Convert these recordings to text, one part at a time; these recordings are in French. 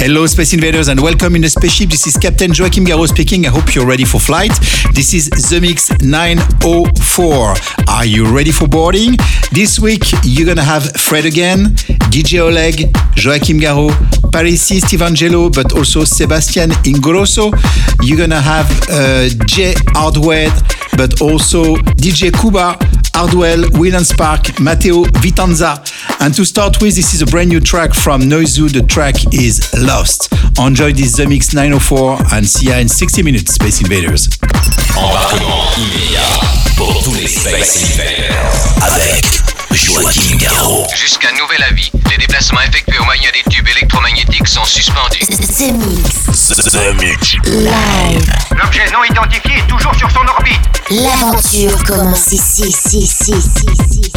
Hello, Space Invaders, and welcome in the spaceship. This is Captain Joachim Garraud speaking. I hope you're ready for flight. This is The Mix 904. Are you ready for boarding? This week, you're gonna have Fred again, DJ Oleg, Joachim Garraud, Parisi Stevangelo, but also Sebastian Ingrosso. You're gonna have uh, Jay Hardware, but also DJ Kuba, Hardwell, William Spark, Matteo Vitanza. And to start with, this is a brand new track from Noizu. The track is Lost. Enjoy this The Mix 904 and see you in 60 minutes, Space Invaders. Embarquement immédiat pour tous les Space Invaders. Avec Joachim Garraud. Jusqu'à nouvel avis, les déplacements effectués au moyen des tubes électromagnétiques sont suspendus. The Mix. The Mix. Live. L'objet non identifié est toujours sur son orbite. L'aventure commence ici, ici, ici, ici, ici.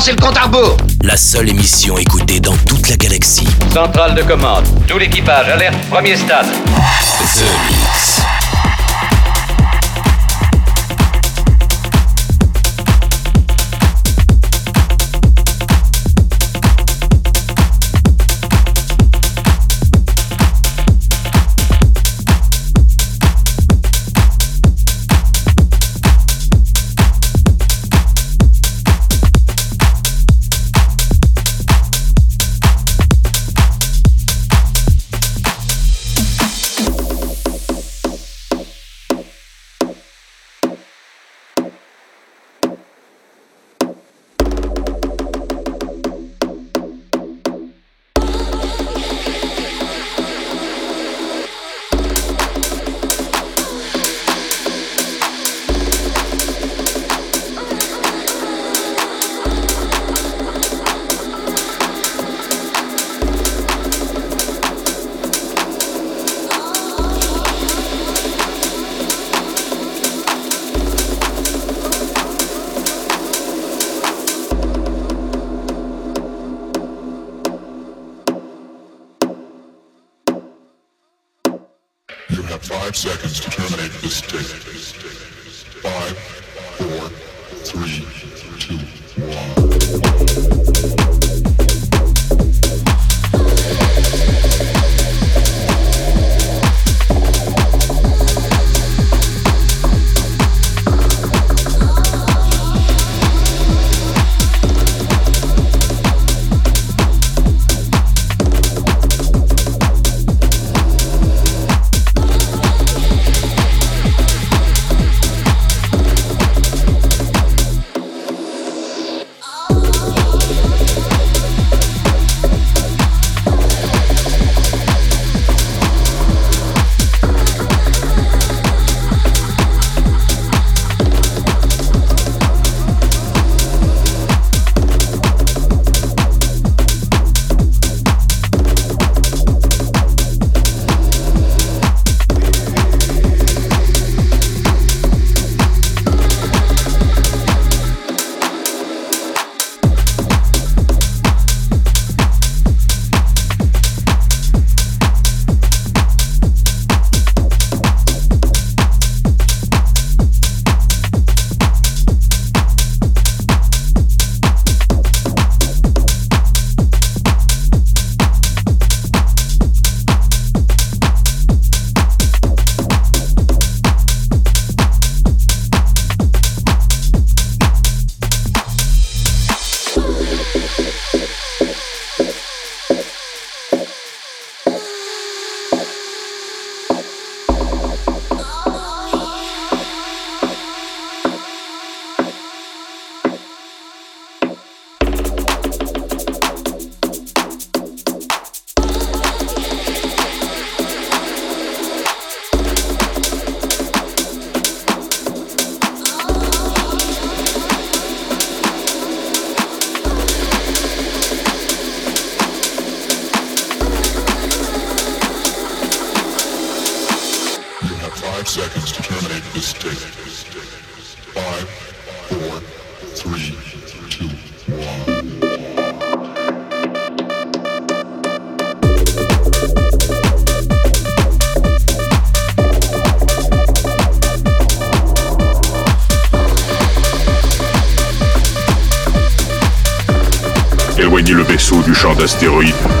C'est le compte à La seule émission écoutée dans toute la galaxie. Centrale de commande. Tout l'équipage, alerte, premier stade. The Mix. two, one.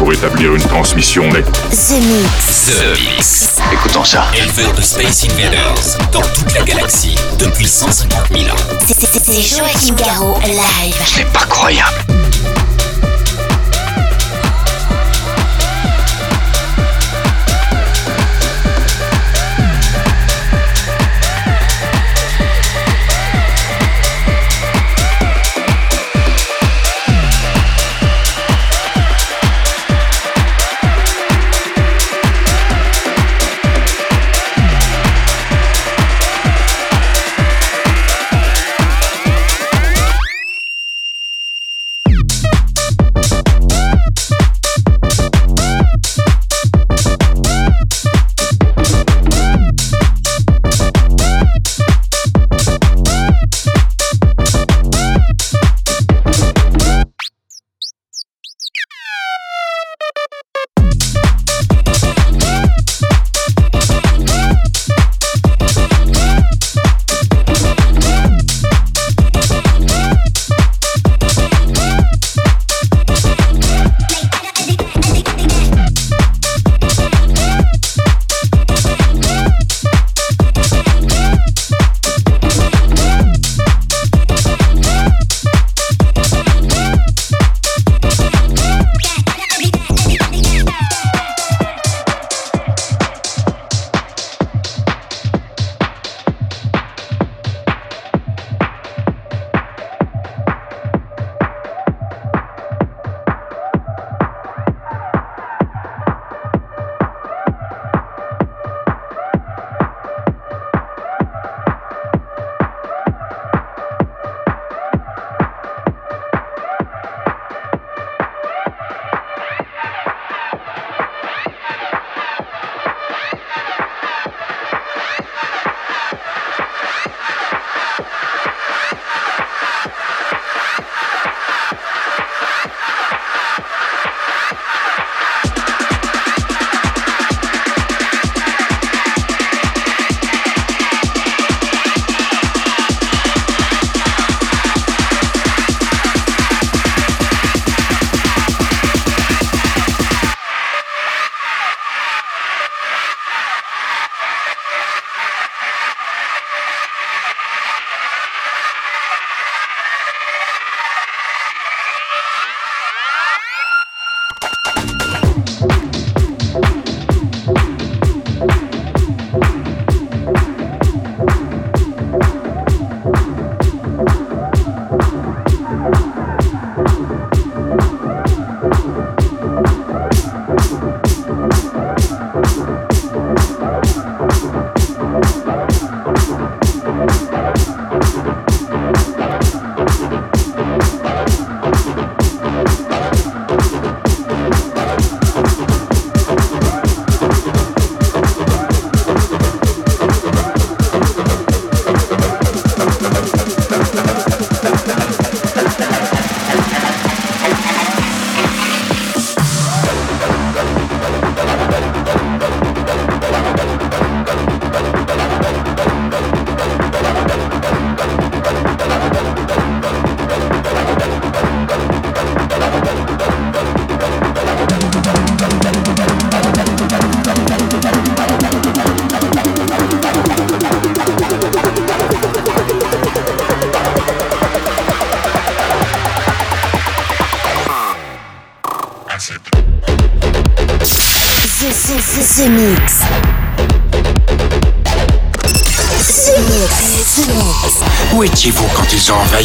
Pour établir une transmission nette. The Mix. The Mix. Écoutons ça. Éleveur de Space Invaders dans toute la galaxie depuis 150 000 ans. C'est Joachim Garraud, live. C'est pas croyable. Vous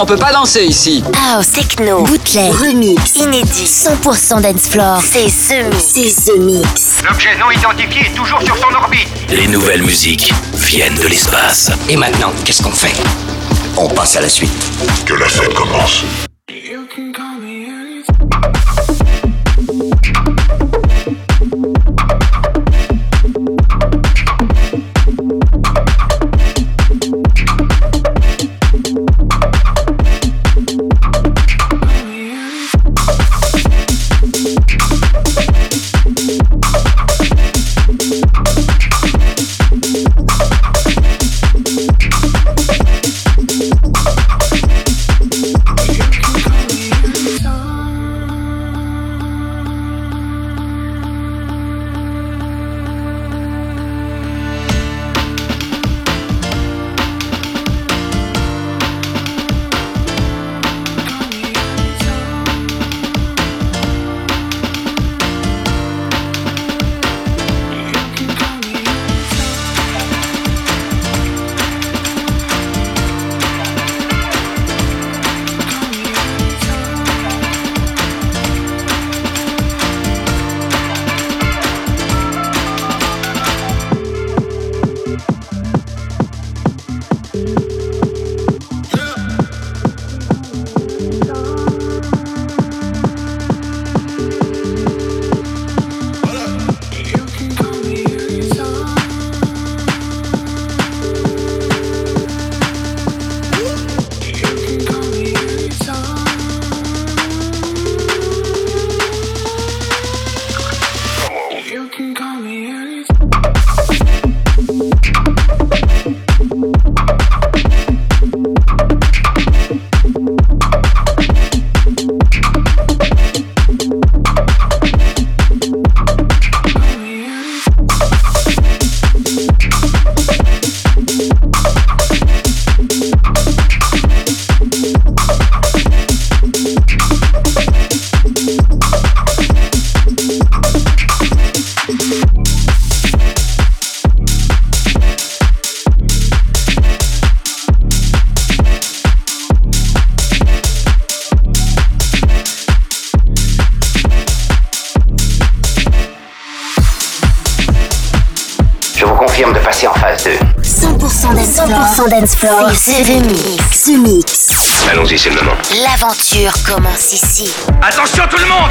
on peut pas danser ici. House, techno, bootleg, remix, inédit, 100% dance floor. C'est Mix. C'est Mix. L'objet non identifié est toujours sur son orbite. Les nouvelles musiques viennent de l'espace. Et maintenant, qu'est-ce qu'on fait? On passe à la suite. Que la fête commence. Mix. The Mix. Allons-y, c'est le moment. L'aventure commence ici. Attention tout le monde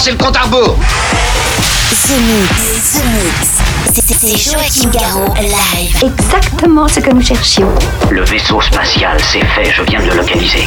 Commencez le compte à rebours The Mix, The Mix. C'est Joachim Garraud, live. Exactement ce que nous cherchions. Le vaisseau spatial, c'est fait, je viens de le localiser.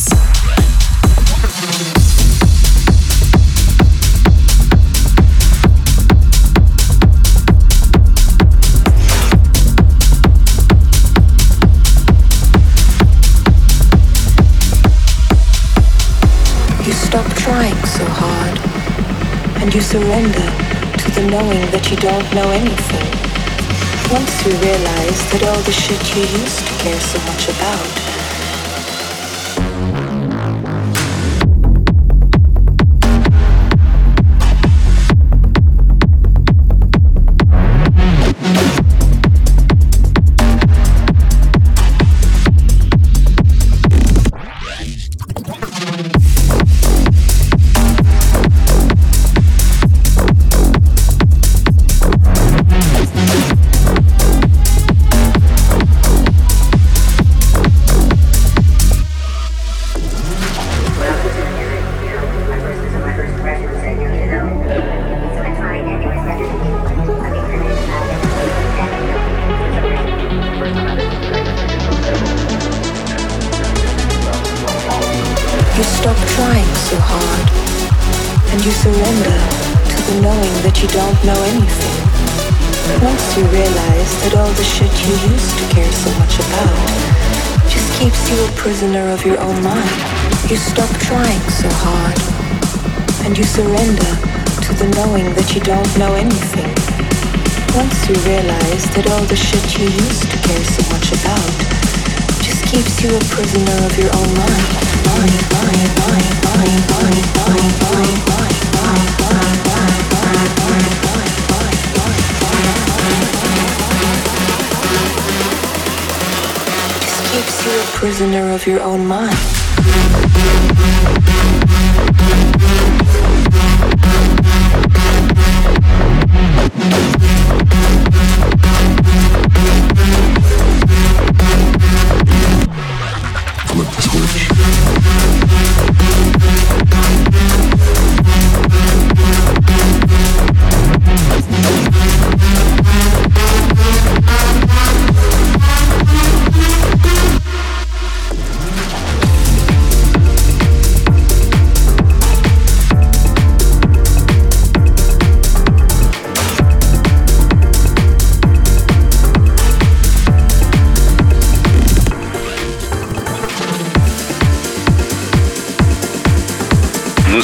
And you surrender to the knowing that you don't know anything. Once you realize that all the shit you used to care so much about you used to care so much about just keeps you a prisoner of your own mind. Mind, mind, mind, mind, mind, mind, mind, mind, mind, mind, mind, mind, mind, mind. Just keeps you a prisoner of your own mind.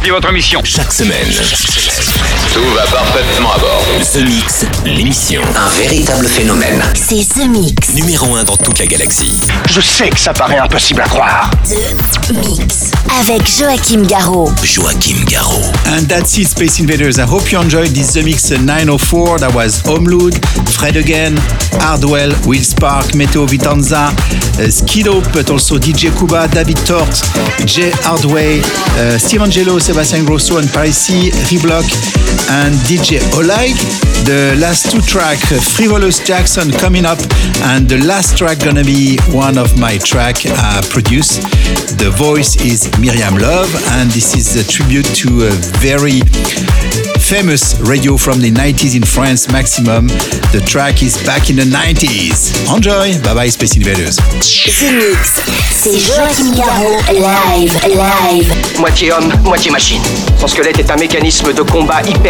Rempli votre mission. Chaque semaine. Tout va parfaitement à bord. The Mix, l'émission. Un véritable phénomène. C'est The Mix. Numéro 1 dans toute la galaxie. Je sais que ça paraît impossible à croire. The Mix. Avec Joachim Garraud. Joachim Garraud. And that's it, Space Invaders. I hope you enjoyed this The Mix 904. That was Homelood, Fred Again, Hardwell, Will Spark, Meteo Vitanza, uh, Skido, but also DJ Kuba, David Tort, Jay Hardway, uh, Steve Angelo, Sebastian Grosso, and Parisi, Reblock, and DJ Oleg. The last two track, Frivolous Jackson coming up, and the last track gonna be one of my track uh, produced. The voice is Miriam Love, and this is a tribute to a very famous radio from the 90s in France, Maximum. The track is back in the 90s. Enjoy, bye bye, Space Invaders. The Mix, c'est Joachim Garraud, live, live. Moitié homme, moitié machine. Son squelette est un mécanisme de combat hyper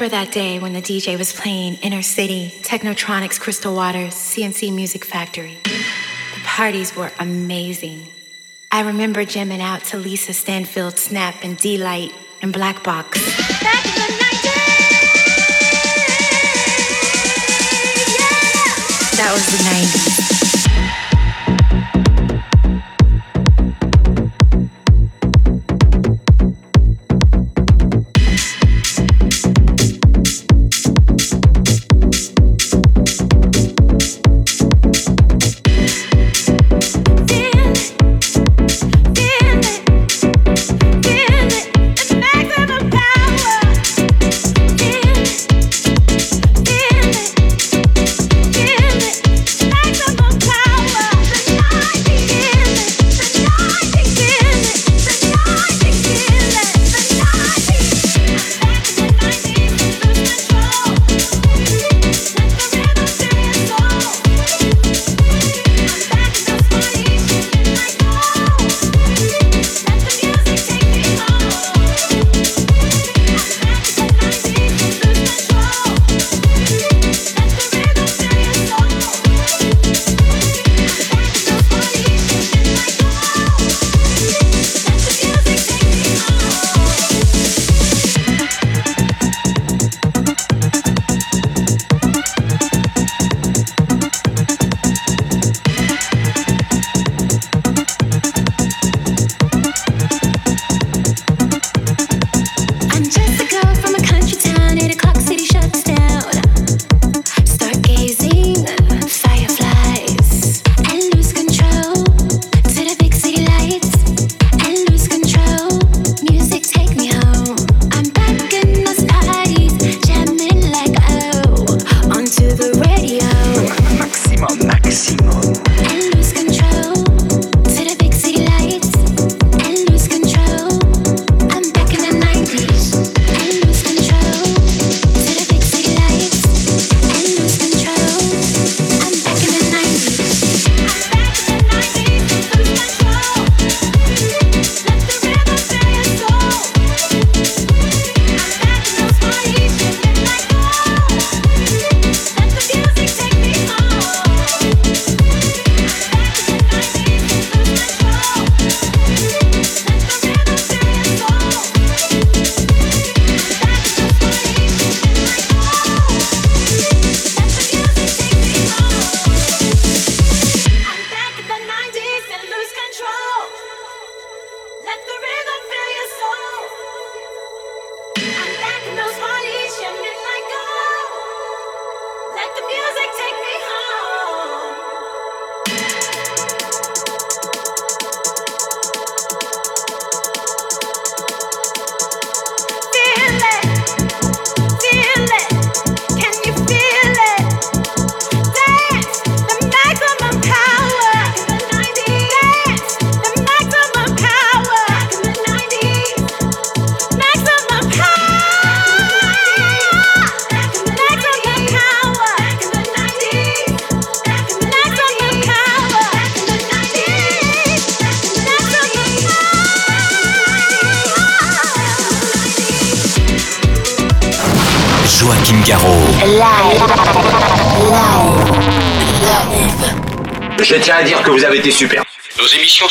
Remember that day when the DJ was playing Inner City, Technotronics, Crystal Waters, CNC Music Factory. The parties were amazing. I remember jamming out to Lisa Stanfield, Snap, and D-Light, and Black Box. That was the 90s.